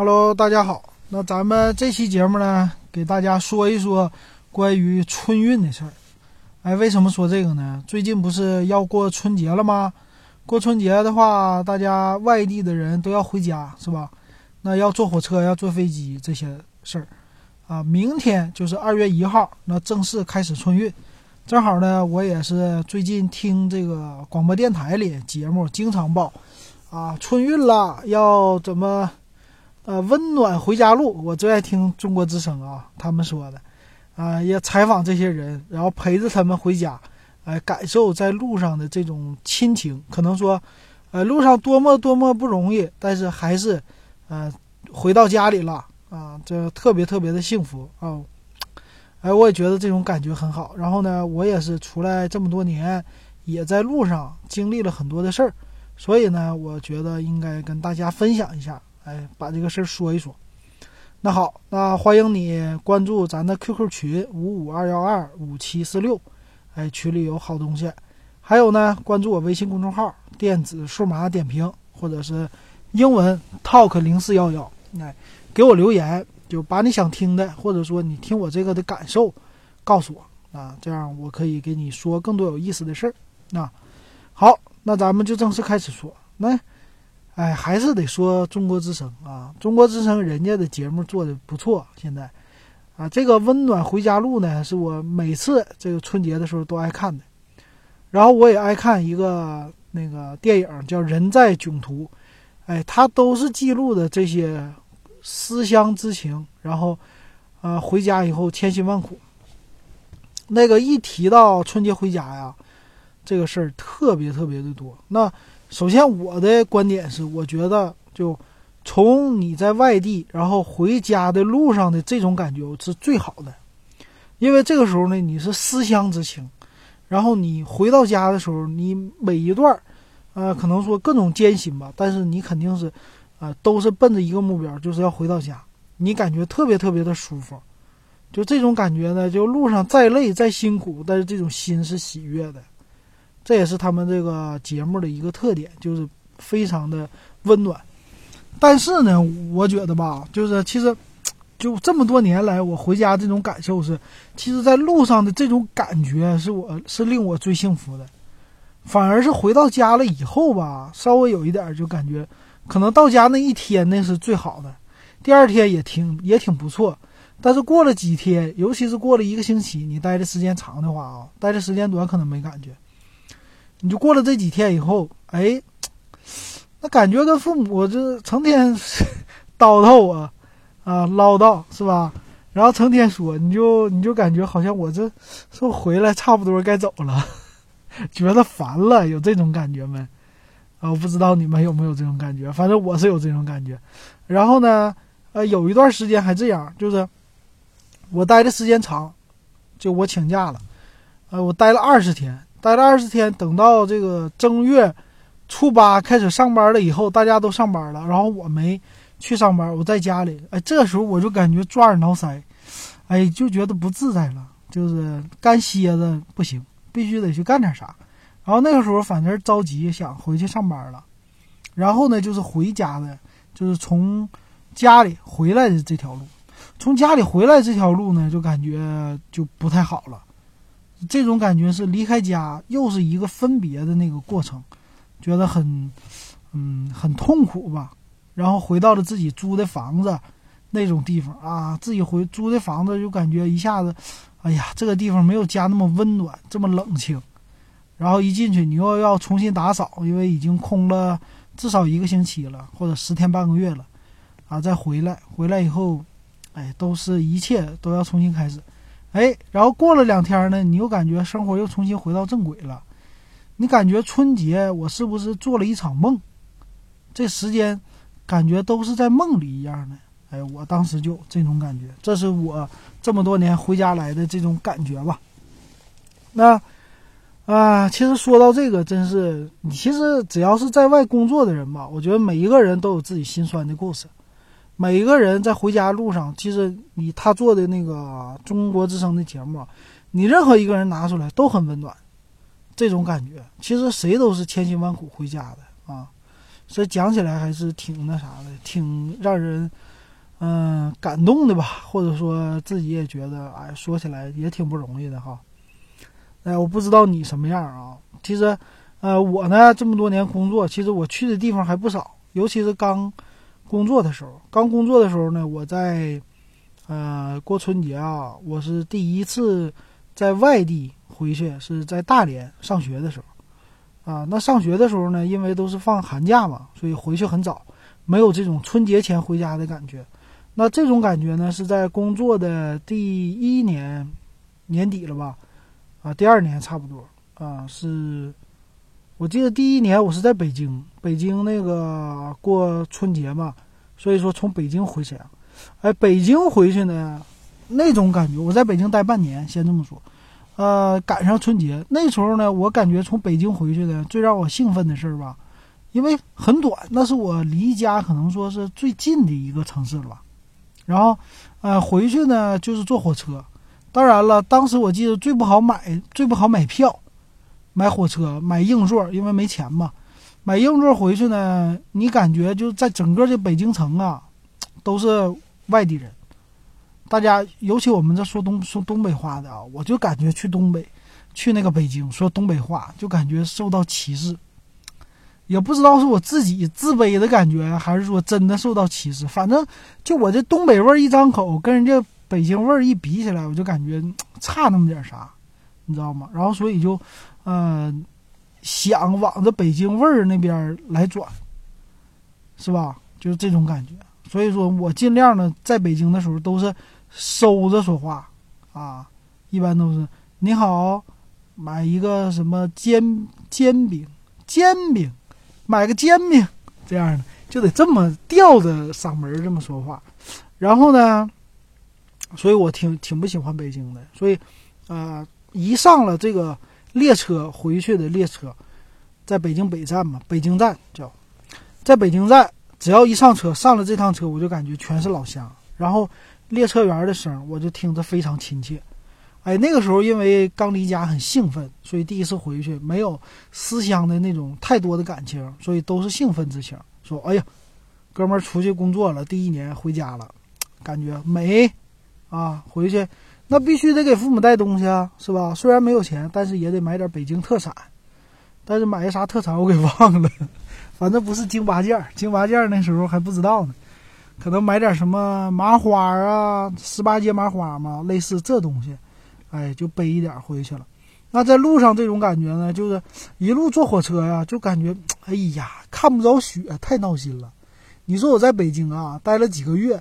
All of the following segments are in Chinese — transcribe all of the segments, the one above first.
Hello，大家好。那咱们这期节目呢，给大家说一说关于春运的事儿。哎，为什么说这个呢？最近不是要过春节了吗？过春节的话，大家外地的人都要回家，是吧？那要坐火车，要坐飞机这些事儿啊。明天就是二月一号，那正式开始春运。正好呢，我也是最近听这个广播电台里节目，经常报啊，春运了，要怎么？呃，温暖回家路，我最爱听中国之声啊，他们说的，啊，也采访这些人，然后陪着他们回家，哎，感受在路上的这种亲情。可能说，呃，路上多么多么不容易，但是还是，呃，回到家里了啊，这特别特别的幸福啊，哎，我也觉得这种感觉很好。然后呢，我也是出来这么多年，也在路上经历了很多的事儿，所以呢，我觉得应该跟大家分享一下。哎，把这个事儿说一说。那好，那欢迎你关注咱的 QQ 群五五二幺二五七四六，哎，群里有好东西。还有呢，关注我微信公众号“电子数码点评”或者是英文 “talk 零四幺幺”，哎，给我留言，就把你想听的，或者说你听我这个的感受告诉我啊，这样我可以给你说更多有意思的事儿。那好，那咱们就正式开始说。来。哎还是得说中国之声啊！中国之声人家的节目做的不错。现在，啊，这个温暖回家路呢，是我每次这个春节的时候都爱看的。然后我也爱看一个那个电影叫《人在囧途》，哎，它都是记录的这些思乡之情。然后，呃，回家以后千辛万苦。那个一提到春节回家呀，这个事儿特别特别的多。那。首先，我的观点是，我觉得就从你在外地，然后回家的路上的这种感觉是最好的，因为这个时候呢，你是思乡之情，然后你回到家的时候，你每一段，呃，可能说各种艰辛吧，但是你肯定是，啊，都是奔着一个目标，就是要回到家，你感觉特别特别的舒服，就这种感觉呢，就路上再累再辛苦，但是这种心是喜悦的。这也是他们这个节目的一个特点，就是非常的温暖。但是呢，我觉得吧，就是其实就这么多年来，我回家这种感受是，其实在路上的这种感觉是我是令我最幸福的。反而是回到家了以后吧，稍微有一点就感觉，可能到家那一天那是最好的，第二天也挺也挺不错。但是过了几天，尤其是过了一个星期，你待的时间长的话啊，待的时间短可能没感觉。你就过了这几天以后，哎，那感觉跟父母这成天 叨叨我，啊唠叨是吧？然后成天说，你就你就感觉好像我这说回来差不多该走了，觉得烦了，有这种感觉没？啊，我不知道你们有没有这种感觉，反正我是有这种感觉。然后呢，呃，有一段时间还这样，就是我待的时间长，就我请假了，呃，我待了二十天。待了二十天，等到这个正月初八开始上班了以后，大家都上班了，然后我没去上班，我在家里。哎，这时候我就感觉抓耳挠腮，哎，就觉得不自在了，就是干歇着不行，必须得去干点啥。然后那个时候反正着急，想回去上班了。然后呢，就是回家的，就是从家里回来的这条路，从家里回来这条路呢，就感觉就不太好了。这种感觉是离开家，又是一个分别的那个过程，觉得很，嗯，很痛苦吧。然后回到了自己租的房子，那种地方啊，自己回租的房子就感觉一下子，哎呀，这个地方没有家那么温暖，这么冷清。然后一进去，你又要重新打扫，因为已经空了至少一个星期了，或者十天半个月了，啊，再回来，回来以后，哎，都是一切都要重新开始。哎，然后过了两天呢，你又感觉生活又重新回到正轨了。你感觉春节我是不是做了一场梦？这时间感觉都是在梦里一样的。哎，我当时就这种感觉，这是我这么多年回家来的这种感觉吧。那啊，其实说到这个，真是你其实只要是在外工作的人吧，我觉得每一个人都有自己心酸的故事。每一个人在回家路上，其实你他做的那个中国之声的节目，你任何一个人拿出来都很温暖，这种感觉，其实谁都是千辛万苦回家的啊。所以讲起来还是挺那啥的，挺让人嗯感动的吧，或者说自己也觉得，哎，说起来也挺不容易的哈。哎，我不知道你什么样啊？其实，呃，我呢这么多年工作，其实我去的地方还不少，尤其是刚工作的时候。刚工作的时候呢，我在呃过春节啊，我是第一次在外地回去，是在大连上学的时候啊。那上学的时候呢，因为都是放寒假嘛，所以回去很早，没有这种春节前回家的感觉。那这种感觉呢，是在工作的第一年年底了吧？啊，第二年差不多啊，是，我记得第一年我是在北京，北京那个过春节嘛，所以说从北京回沈阳，哎，北京回去呢，那种感觉，我在北京待半年，先这么说，呃，赶上春节那时候呢，我感觉从北京回去的最让我兴奋的事儿吧，因为很短，那是我离家可能说是最近的一个城市了。吧，然后，呃，回去呢就是坐火车。当然了，当时我记得最不好买，最不好买票，买火车买硬座，因为没钱嘛。买硬座回去呢，你感觉就在整个这北京城啊，都是外地人。大家尤其我们这说东说东北话的啊，我就感觉去东北，去那个北京说东北话，就感觉受到歧视。也不知道是我自己自卑的感觉，还是说真的受到歧视。反正就我这东北味儿一张口，跟人家。北京味儿一比起来，我就感觉差那么点啥，你知道吗？然后所以就，呃，想往着北京味儿那边来转，是吧？就是这种感觉。所以说我尽量的在北京的时候都是收着说话啊，一般都是你好，买一个什么煎煎饼，煎饼，买个煎饼，这样的就得这么吊着嗓门这么说话，然后呢？所以我挺挺不喜欢北京的，所以，呃，一上了这个列车回去的列车，在北京北站嘛，北京站叫，在北京站，只要一上车，上了这趟车，我就感觉全是老乡，然后列车员的声我就听着非常亲切，哎，那个时候因为刚离家很兴奋，所以第一次回去没有思乡的那种太多的感情，所以都是兴奋之情，说哎呀，哥们儿出去工作了，第一年回家了，感觉美。啊，回去那必须得给父母带东西啊，是吧？虽然没有钱，但是也得买点北京特产。但是买个啥特产我给忘了，反正不是京八件京八件那时候还不知道呢，可能买点什么麻花啊，十八街麻花嘛，类似这东西，哎，就背一点回去了。那在路上这种感觉呢，就是一路坐火车呀，就感觉哎呀，看不着雪，太闹心了。你说我在北京啊，待了几个月。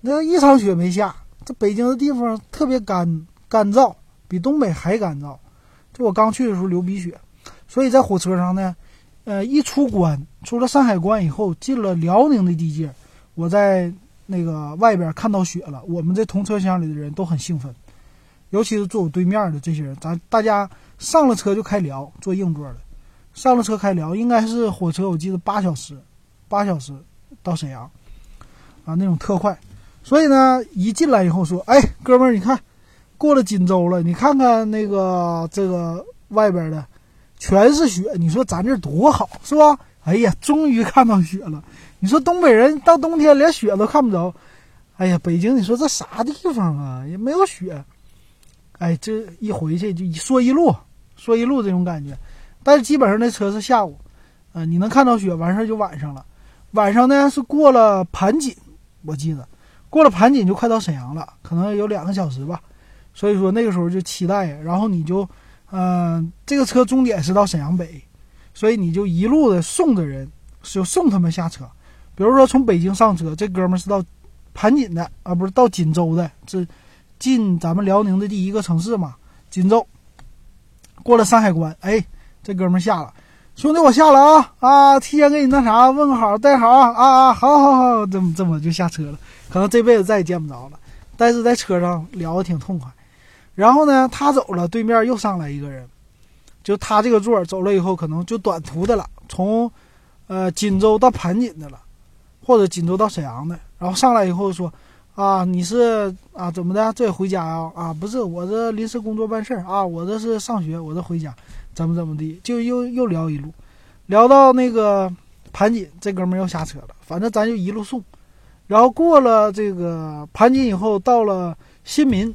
那一场雪没下，这北京的地方特别干干燥，比东北还干燥。就我刚去的时候流鼻血，所以在火车上呢，呃，一出关，出了山海关以后，进了辽宁的地界，我在那个外边看到雪了。我们这同车厢里的人都很兴奋，尤其是坐我对面的这些人，咱大家上了车就开聊，坐硬座的，上了车开聊，应该是火车，我记得八小时，八小时到沈阳，啊，那种特快。所以呢，一进来以后说：“哎，哥们儿，你看，过了锦州了，你看看那个这个外边的，全是雪。你说咱这多好，是吧？哎呀，终于看到雪了。你说东北人到冬天连雪都看不着，哎呀，北京，你说这啥地方啊？也没有雪。哎，这一回去就说一路，说一路这种感觉。但是基本上那车是下午，啊，你能看到雪，完事儿就晚上了。晚上呢是过了盘锦，我记得。”过了盘锦就快到沈阳了，可能有两个小时吧，所以说那个时候就期待。然后你就，嗯，这个车终点是到沈阳北，所以你就一路的送着人，就送他们下车。比如说从北京上车，这哥们是到盘锦的啊，不是到锦州的，这进咱们辽宁的第一个城市嘛，锦州。过了山海关，哎，这哥们下了。兄弟，我下了啊啊！提前给你那啥问个好，带好啊啊！好好好，这么这么就下车了。可能这辈子再也见不着了，但是在车上聊得挺痛快。然后呢，他走了，对面又上来一个人，就他这个座走了以后，可能就短途的了，从呃锦州到盘锦的了，或者锦州到沈阳的。然后上来以后说啊，你是啊怎么的？这也回家呀？啊，不是，我这临时工作办事儿啊，我这是上学，我这回家。怎么怎么地，就又又聊一路，聊到那个盘锦这哥们儿要下车了，反正咱就一路送。然后过了这个盘锦以后，到了新民，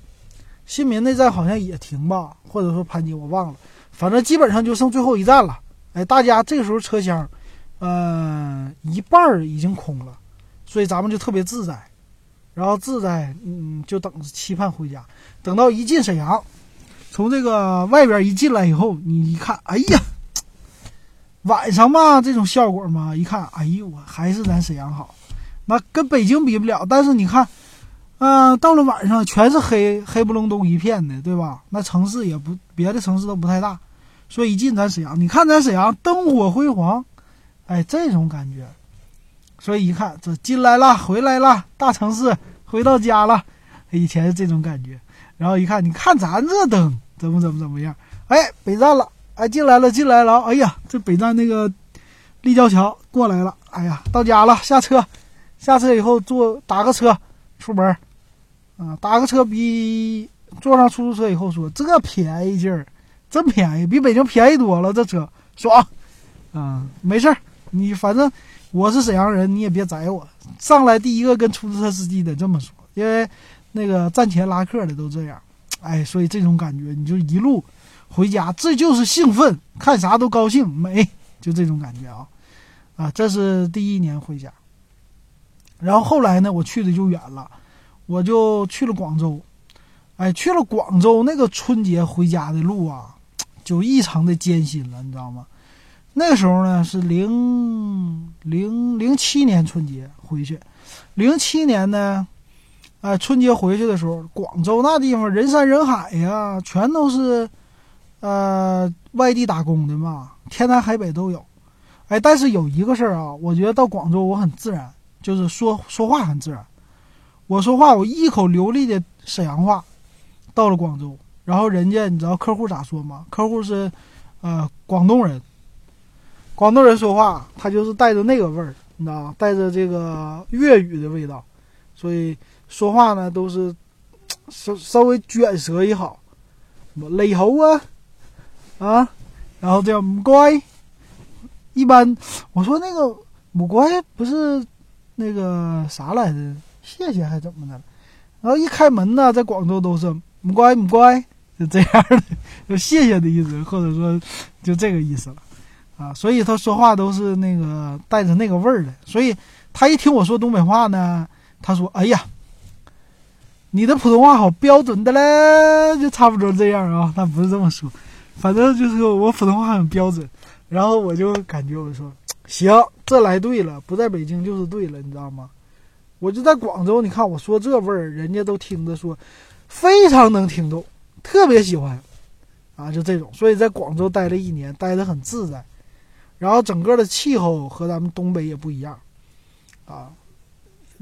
新民那站好像也停吧，或者说盘锦我忘了，反正基本上就剩最后一站了。哎，大家这个时候车厢，嗯，一半儿已经空了，所以咱们就特别自在。然后自在，嗯，就等着期盼回家。等到一进沈阳，从这个外边一进来以后，你一看，哎呀，晚上嘛，这种效果嘛，一看，哎呦，我还是咱沈阳好。那跟北京比不了，但是你看，嗯，到了晚上全是黑黑不隆咚一片的，对吧？那城市也不别的城市都不太大，所以一进咱沈阳，你看咱沈阳灯火辉煌，哎，这种感觉。所以一看，这进来了，回来了，大城市回到家了，以前是这种感觉。然后一看，你看咱这灯怎么怎么怎么样？哎，北站了，哎，进来了，进来了。哎呀，这北站那个立交桥过来了。哎呀，到家了，下车，下车以后坐打个车出门，啊，打个车比坐上出租车以后说这便宜劲儿，真便宜，比北京便宜多了，这车爽。啊，没事儿，你反正。我是沈阳人，你也别宰我。上来第一个跟出租车司机得这么说，因为那个站前拉客的都这样。哎，所以这种感觉，你就一路回家，这就是兴奋，看啥都高兴，美，就这种感觉啊啊！这是第一年回家。然后后来呢，我去的就远了，我就去了广州。哎，去了广州，那个春节回家的路啊，就异常的艰辛了，你知道吗？那时候呢是零零零七年春节回去，零七年呢，哎春节回去的时候，广州那地方人山人海呀，全都是，呃外地打工的嘛，天南海北都有，哎，但是有一个事儿啊，我觉得到广州我很自然，就是说说话很自然，我说话我一口流利的沈阳话，到了广州，然后人家你知道客户咋说吗？客户是，呃广东人。广东人说话，他就是带着那个味儿，你知道吗带着这个粤语的味道，所以说话呢都是 稍稍微卷舌也好，什么雷猴啊啊，然后叫母乖。一般我说那个母乖不是那个啥来着？谢谢还怎么的？然后一开门呢，在广州都是母乖母乖，就这样的，就谢谢的意思，或者说就这个意思了。啊，所以他说话都是那个带着那个味儿的，所以他一听我说东北话呢，他说：“哎呀，你的普通话好标准的嘞，就差不多这样啊。”他不是这么说，反正就是我普通话很标准。然后我就感觉我说行，这来对了，不在北京就是对了，你知道吗？我就在广州，你看我说这味儿，人家都听着说非常能听懂，特别喜欢啊，就这种。所以在广州待了一年，待得很自在。然后整个的气候和咱们东北也不一样，啊，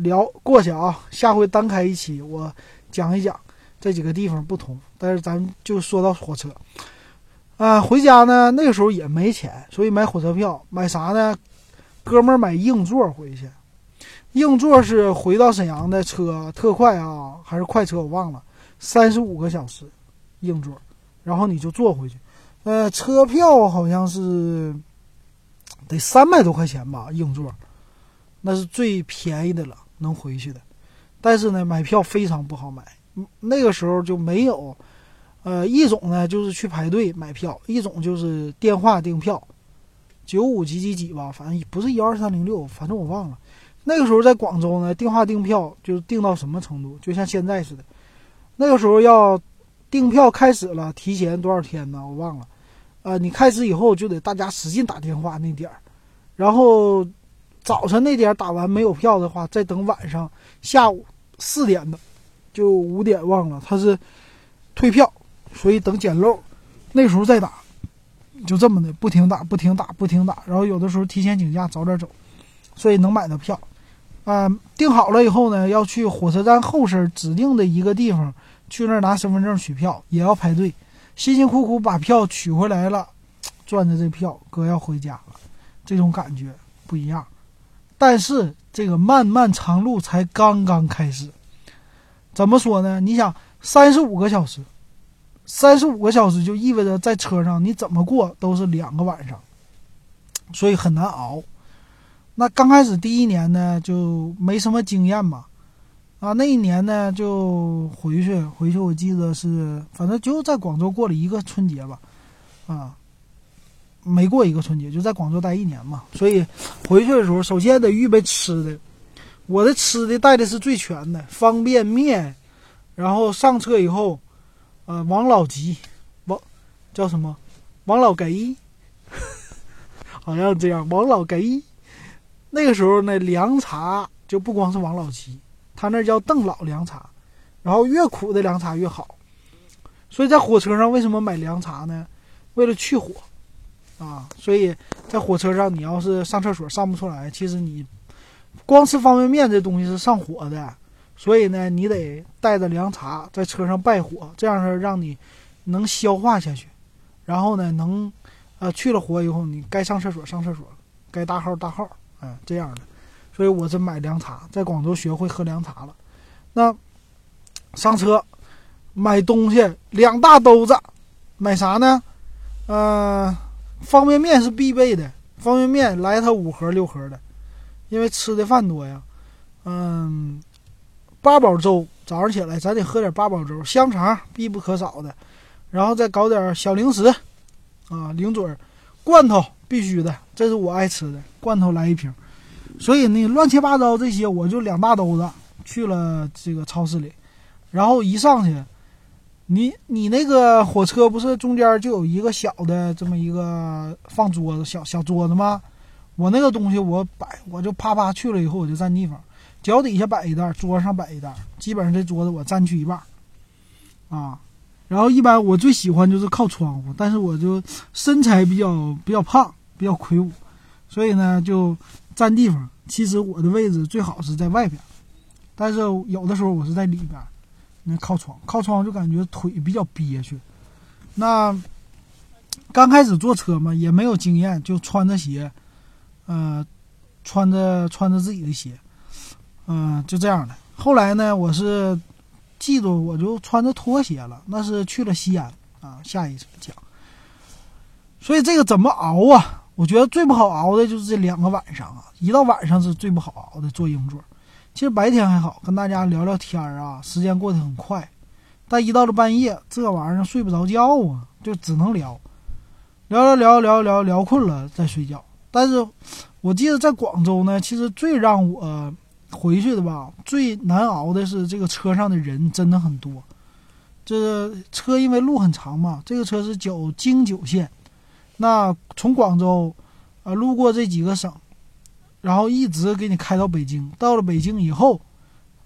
聊过去啊，下回单开一期，我讲一讲这几个地方不同。但是咱就说到火车，啊，回家呢那个时候也没钱，所以买火车票，买啥呢？哥们儿买硬座回去，硬座是回到沈阳的车特快啊，还是快车我忘了，三十五个小时硬座，然后你就坐回去，呃，车票好像是。得三百多块钱吧，硬座，那是最便宜的了，能回去的。但是呢，买票非常不好买。那个时候就没有，呃，一种呢就是去排队买票，一种就是电话订票，九五几几几吧，反正不是幺二三零六，反正我忘了。那个时候在广州呢，电话订票就是订到什么程度，就像现在似的。那个时候要订票开始了，提前多少天呢？我忘了。呃，你开始以后就得大家使劲打电话那点儿，然后早晨那点打完没有票的话，再等晚上下午四点的，就五点忘了他是退票，所以等捡漏，那时候再打，就这么的不停打不停打不停打，然后有的时候提前请假早点走，所以能买到票。啊，订好了以后呢，要去火车站后身指定的一个地方去那儿拿身份证取票，也要排队。辛辛苦苦把票取回来了，赚的这票，哥要回家了，这种感觉不一样。但是这个漫漫长路才刚刚开始。怎么说呢？你想，三十五个小时，三十五个小时就意味着在车上你怎么过都是两个晚上，所以很难熬。那刚开始第一年呢，就没什么经验嘛。啊，那一年呢就回去，回去我记得是，反正就在广州过了一个春节吧，啊，没过一个春节，就在广州待一年嘛。所以回去的时候，首先得预备吃的。我的吃的带的是最全的，方便面，然后上车以后，呃，王老吉，王叫什么？王老吉，好像这样。王老吉，那个时候呢，凉茶就不光是王老吉。他那叫邓老凉茶，然后越苦的凉茶越好，所以在火车上为什么买凉茶呢？为了去火，啊，所以在火车上你要是上厕所上不出来，其实你光吃方便面这东西是上火的，所以呢，你得带着凉茶在车上败火，这样是让你能消化下去，然后呢，能呃去了火以后，你该上厕所上厕所，该大号大号，嗯，这样的。所以我是买凉茶，在广州学会喝凉茶了。那上车买东西两大兜子，买啥呢？呃，方便面是必备的，方便面来它五盒六盒的，因为吃的饭多呀。嗯，八宝粥，早上起来咱得喝点八宝粥，香肠必不可少的，然后再搞点小零食啊，零嘴，罐头必须的，这是我爱吃的，罐头来一瓶。所以呢，乱七八糟这些，我就两大兜子去了这个超市里，然后一上去，你你那个火车不是中间就有一个小的这么一个放桌子小小桌子吗？我那个东西我摆，我就啪啪去了以后我就占地方，脚底下摆一袋，桌上摆一袋，基本上这桌子我占去一半，啊，然后一般我最喜欢就是靠窗户，但是我就身材比较比较胖，比较魁梧，所以呢就。占地方，其实我的位置最好是在外边，但是有的时候我是在里边，那靠窗，靠窗就感觉腿比较憋屈。那刚开始坐车嘛，也没有经验，就穿着鞋，呃，穿着穿着自己的鞋，嗯，就这样的。后来呢，我是记住我就穿着拖鞋了，那是去了西安啊，下一次讲。所以这个怎么熬啊？我觉得最不好熬的就是这两个晚上啊，一到晚上是最不好熬的坐硬座。其实白天还好，跟大家聊聊天儿啊，时间过得很快。但一到了半夜，这玩意儿睡不着觉啊，就只能聊，聊聊聊聊聊聊困了再睡觉。但是我记得在广州呢，其实最让我回去的吧，最难熬的是这个车上的人真的很多。这车因为路很长嘛，这个车是九京九线。那从广州，啊，路过这几个省，然后一直给你开到北京。到了北京以后，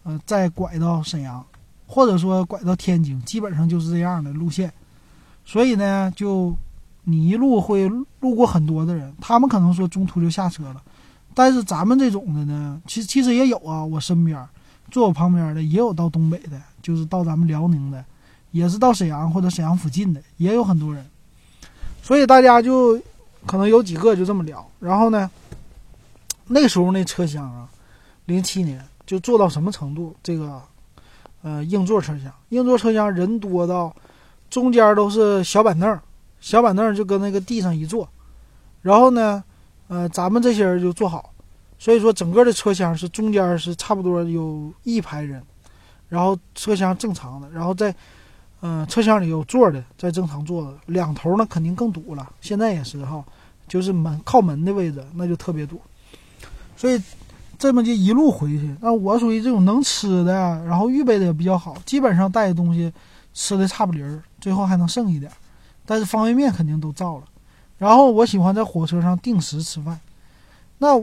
呃，再拐到沈阳，或者说拐到天津，基本上就是这样的路线。所以呢，就你一路会路过很多的人，他们可能说中途就下车了。但是咱们这种的呢，其实其实也有啊。我身边坐我旁边的也有到东北的，就是到咱们辽宁的，也是到沈阳或者沈阳附近的，也有很多人。所以大家就可能有几个就这么聊，然后呢，那时候那车厢啊，零七年就做到什么程度？这个呃硬座车厢，硬座车厢人多到中间都是小板凳，小板凳就搁那个地上一坐，然后呢，呃咱们这些人就坐好，所以说整个的车厢是中间是差不多有一排人，然后车厢正常的，然后在。嗯，车厢里有座的，在正常坐的两头呢，肯定更堵了。现在也是哈，就是门靠门的位置，那就特别堵。所以这么就一路回去。那我属于这种能吃的，然后预备的也比较好，基本上带的东西吃的差不离儿，最后还能剩一点。但是方便面肯定都造了。然后我喜欢在火车上定时吃饭。那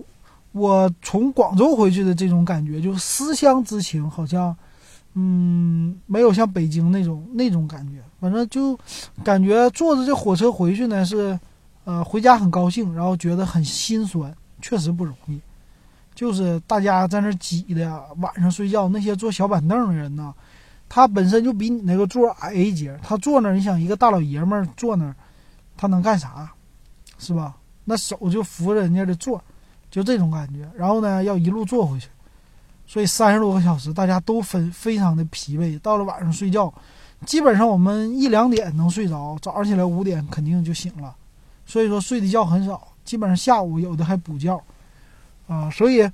我从广州回去的这种感觉，就是思乡之情，好像。嗯，没有像北京那种那种感觉，反正就感觉坐着这火车回去呢是，呃，回家很高兴，然后觉得很心酸，确实不容易。就是大家在那挤的，晚上睡觉那些坐小板凳的人呢，他本身就比你那个座矮一截，他坐那儿，你想一个大老爷们儿坐那儿，他能干啥？是吧？那手就扶着人家的座，就这种感觉。然后呢，要一路坐回去。所以三十多个小时，大家都分非常的疲惫。到了晚上睡觉，基本上我们一两点能睡着，早上起来五点肯定就醒了。所以说睡的觉很少，基本上下午有的还补觉。啊，所以，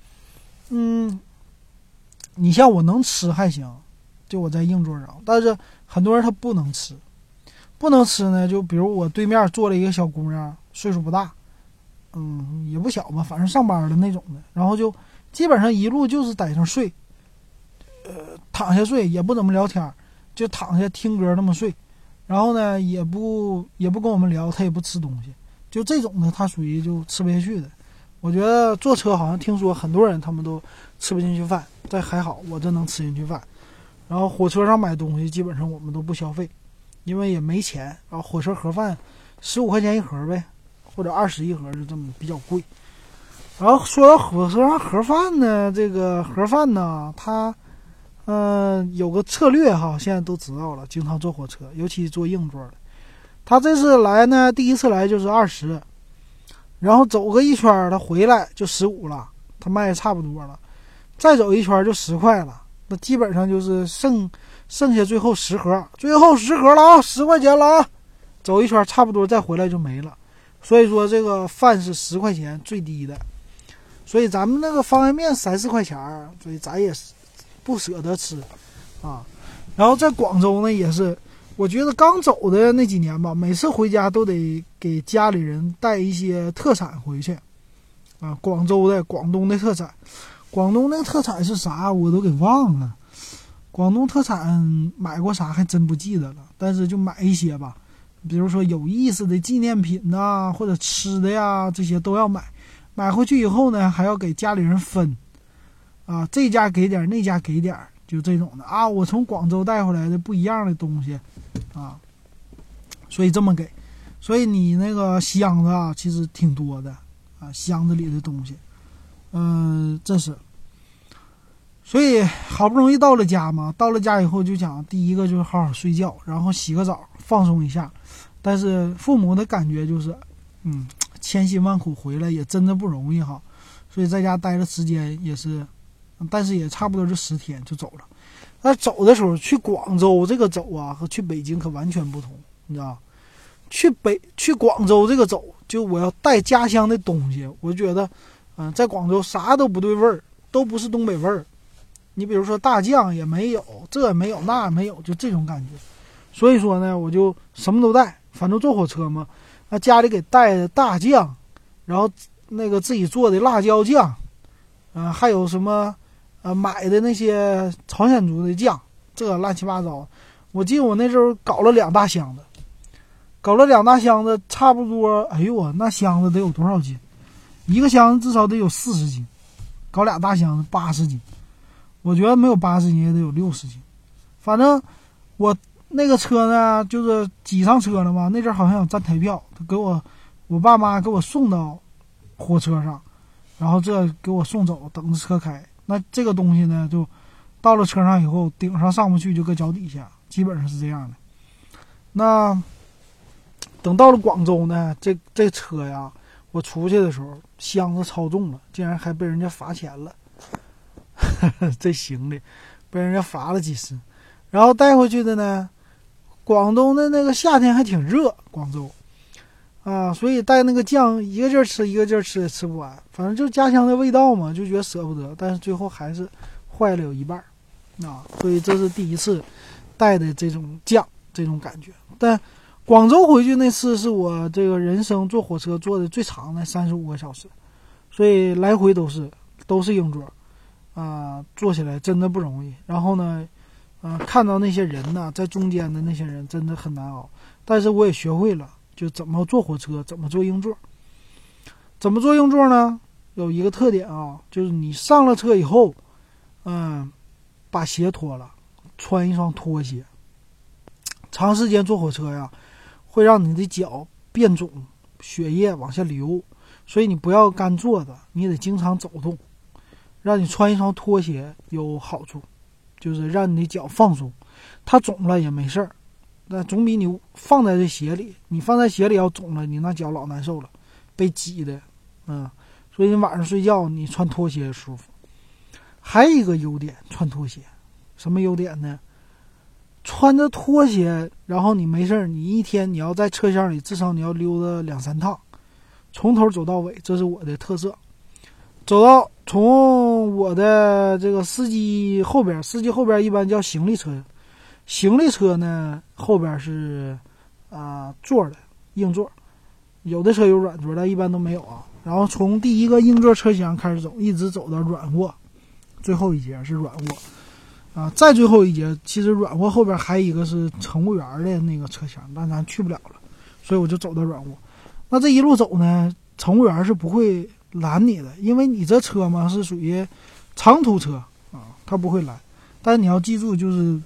嗯，你像我能吃还行，就我在硬座上，但是很多人他不能吃，不能吃呢，就比如我对面坐了一个小姑娘，岁数不大，嗯，也不小吧，反正上班的那种的，然后就基本上一路就是在那睡，呃，躺下睡也不怎么聊天，就躺下听歌那么睡，然后呢也不也不跟我们聊，他也不吃东西，就这种的他属于就吃不下去的。我觉得坐车好像听说很多人他们都吃不进去饭，但还好我这能吃进去饭。然后火车上买东西基本上我们都不消费，因为也没钱。然后火车盒饭十五块钱一盒呗，或者二十一盒就这么比较贵。然后说到火车上盒饭呢，这个盒饭呢，它嗯有个策略哈，现在都知道了。经常坐火车，尤其坐硬座的，他这次来呢，第一次来就是二十。然后走个一圈，他回来就十五了，他卖的差不多了。再走一圈就十块了，那基本上就是剩剩下最后十盒，最后十盒了啊，十块钱了啊。走一圈差不多再回来就没了。所以说这个饭是十块钱最低的，所以咱们那个方便面三四块钱，所以咱也是不舍得吃啊。然后在广州呢也是。我觉得刚走的那几年吧，每次回家都得给家里人带一些特产回去，啊，广州的、广东的特产，广东那个特产是啥我都给忘了。广东特产买过啥还真不记得了，但是就买一些吧，比如说有意思的纪念品呐，或者吃的呀，这些都要买。买回去以后呢，还要给家里人分，啊，这家给点，那家给点。就这种的。啊，我从广州带回来的不一样的东西，啊，所以这么给，所以你那个箱子啊，其实挺多的啊，箱子里的东西，嗯，这是，所以好不容易到了家嘛，到了家以后就想，第一个就是好好睡觉，然后洗个澡放松一下，但是父母的感觉就是，嗯，千辛万苦回来也真的不容易哈，所以在家待的时间也是。但是也差不多就十天就走了，那走的时候去广州这个走啊，和去北京可完全不同，你知道去北去广州这个走，就我要带家乡的东西，我觉得，嗯，在广州啥都不对味儿，都不是东北味儿。你比如说大酱也没有，这也没有，那也没有，就这种感觉。所以说呢，我就什么都带，反正坐火车嘛，那家里给带的大酱，然后那个自己做的辣椒酱，嗯，还有什么。呃，买的那些朝鲜族的酱，这乱七八糟。我记得我那时候搞了两大箱子，搞了两大箱子，差不多。哎呦我那箱子得有多少斤？一个箱子至少得有四十斤，搞俩大箱子八十斤。我觉得没有八十斤也得有六十斤。反正我那个车呢，就是挤上车了嘛。那阵好像有站台票，他给我我爸妈给我送到火车上，然后这给我送走，等着车开。那这个东西呢，就到了车上以后，顶上上不去，就搁脚底下，基本上是这样的。那等到了广州呢，这这车呀，我出去的时候箱子超重了，竟然还被人家罚钱了。这行李被人家罚了几十，然后带回去的呢，广东的那个夏天还挺热，广州。啊，所以带那个酱一个劲儿吃，一个劲儿吃也吃不完。反正就家乡的味道嘛，就觉得舍不得。但是最后还是坏了有一半儿，啊，所以这是第一次带的这种酱，这种感觉。但广州回去那次是我这个人生坐火车坐的最长的三十五个小时，所以来回都是都是硬座，啊，坐起来真的不容易。然后呢，啊，看到那些人呢，在中间的那些人真的很难熬，但是我也学会了。就怎么坐火车，怎么坐硬座？怎么坐硬座呢？有一个特点啊，就是你上了车以后，嗯，把鞋脱了，穿一双拖鞋。长时间坐火车呀，会让你的脚变肿，血液往下流，所以你不要干坐着，你得经常走动。让你穿一双拖鞋有好处，就是让你的脚放松，它肿了也没事儿。那总比你放在这鞋里，你放在鞋里要肿了，你那脚老难受了，被挤的，嗯，所以你晚上睡觉你穿拖鞋舒服。还有一个优点，穿拖鞋，什么优点呢？穿着拖鞋，然后你没事儿，你一天你要在车厢里至少你要溜达两三趟，从头走到尾，这是我的特色。走到从我的这个司机后边，司机后边一般叫行李车，行李车呢后边是啊座的硬座，有的车有软座，但一般都没有啊。然后从第一个硬座车厢开始走，一直走到软卧，最后一节是软卧。啊，再最后一节，其实软卧后边还有一个是乘务员的那个车厢，但咱去不了了，所以我就走到软卧。那这一路走呢，乘务员是不会拦你的，因为你这车嘛是属于长途车啊，他不会拦。但你要记住，就是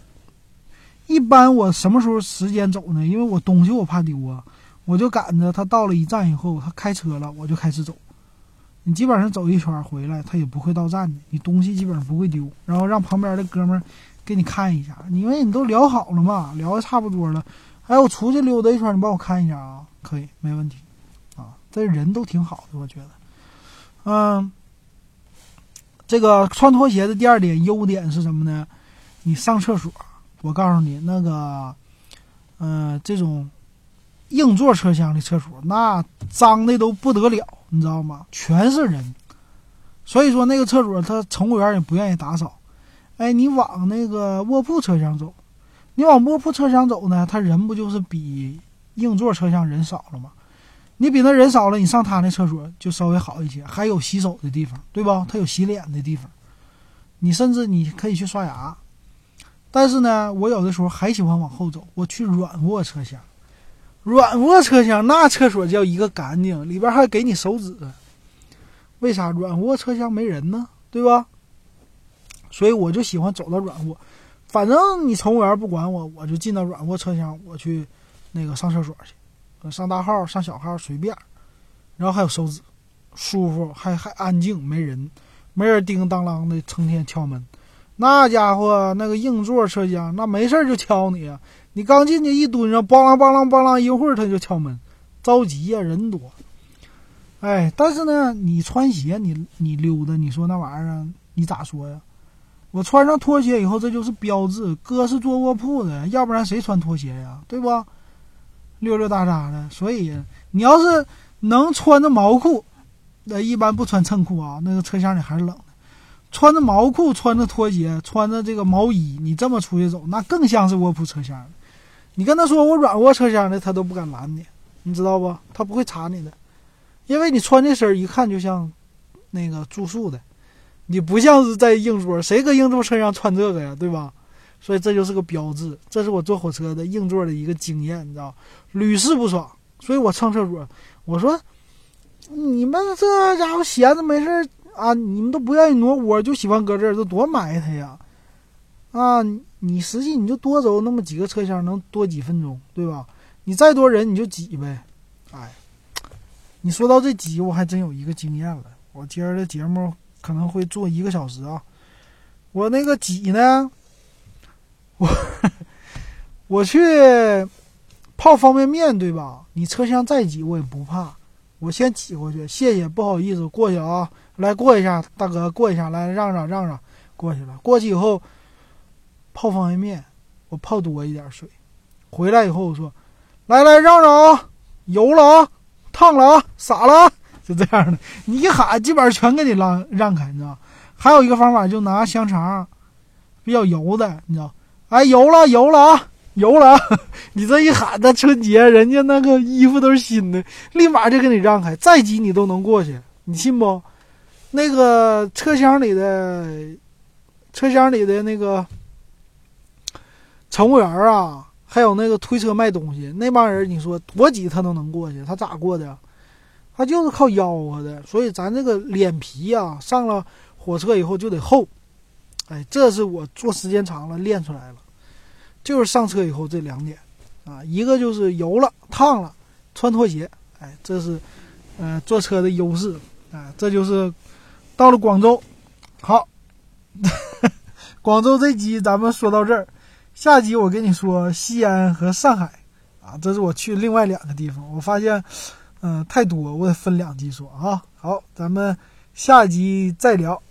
一般我什么时候时间走呢？因为我东西我怕丢啊，我就赶着他到了一站以后，他开车了，我就开始走。你基本上走一圈回来，他也不会到站的，你东西基本上不会丢。然后让旁边的哥们儿给你看一下，因为你都聊好了嘛，聊的差不多了。哎，我出去溜达一圈，你帮我看一下啊，可以，没问题。啊，这人都挺好的，我觉得。嗯，这个穿拖鞋的第二点优点是什么呢？你上厕所，我告诉你，那个，嗯，这种硬座车厢的厕所，那脏的都不得了。你知道吗？全是人，所以说那个厕所他乘务员也不愿意打扫。哎，你往那个卧铺车厢走，你往卧铺车厢走呢，他人不就是比硬座车厢人少了吗？你比那人少了，你上他那厕所就稍微好一些，还有洗手的地方，对吧？他有洗脸的地方，你甚至你可以去刷牙。但是呢，我有的时候还喜欢往后走，我去软卧车厢。软卧车厢那厕所叫一个干净，里边还给你手纸。为啥软卧车厢没人呢？对吧？所以我就喜欢走到软卧，反正你乘务员不管我，我就进到软卧车厢，我去那个上厕所去，上大号上小号随便。然后还有手纸，舒服，还还安静，没人，没人叮当啷的成天敲门。那家伙那个硬座车厢，那没事就敲你啊。你刚进去一蹲上，梆啷梆啷梆啷，一会儿他就敲门，着急呀，人多。哎，但是呢，你穿鞋，你你溜达，你说那玩意儿，你咋说呀？我穿上拖鞋以后，这就是标志。哥是坐卧铺的，要不然谁穿拖鞋呀？对不？溜溜达达的。所以你要是能穿着毛裤，那一般不穿衬裤啊，那个车厢里还是冷的。穿着毛裤，穿着拖鞋，穿着这个毛衣，你这么出去走，那更像是卧铺车厢。你跟他说我软卧车厢的，他都不敢拦你，你知道不？他不会查你的，因为你穿这身一看就像那个住宿的，你不像是在硬座，谁搁硬座车厢穿这个呀？对吧？所以这就是个标志，这是我坐火车的硬座的一个经验，你知道，屡试不爽。所以我上厕所，我说你们这家伙闲着没事儿啊，你们都不愿意挪窝，就喜欢搁这儿，这多埋汰呀！啊，你实际你就多走那么几个车厢，能多几分钟，对吧？你再多人你就挤呗。哎，你说到这挤，我还真有一个经验了。我今儿的节目可能会做一个小时啊。我那个挤呢，我我去泡方便面，对吧？你车厢再挤我也不怕，我先挤过去，谢谢，不好意思，过去啊，来过一下，大哥过一下，来让让让让，过去了，过去以后。泡方便面，我泡多一点水，回来以后我说：“来来让让啊，油了啊，烫了啊，洒了啊，就这样的。你一喊，基本上全给你让让开，你知道还有一个方法，就拿香肠，比较油的，你知道？哎，油了，油了啊，油了啊！你这一喊，那春节人家那个衣服都是新的，立马就给你让开，再挤你都能过去，你信不？那个车厢里的，车厢里的那个。乘务员啊，还有那个推车卖东西那帮人，你说多挤他都能过去，他咋过的？他就是靠吆喝的。所以咱这个脸皮呀，上了火车以后就得厚。哎，这是我坐时间长了练出来了。就是上车以后这两点啊，一个就是油了、烫了，穿拖鞋。哎，这是呃坐车的优势。哎，这就是到了广州。好，广州这集咱们说到这儿。下集我跟你说西安和上海，啊，这是我去另外两个地方。我发现，嗯，太多，我得分两集说啊。好，咱们下集再聊。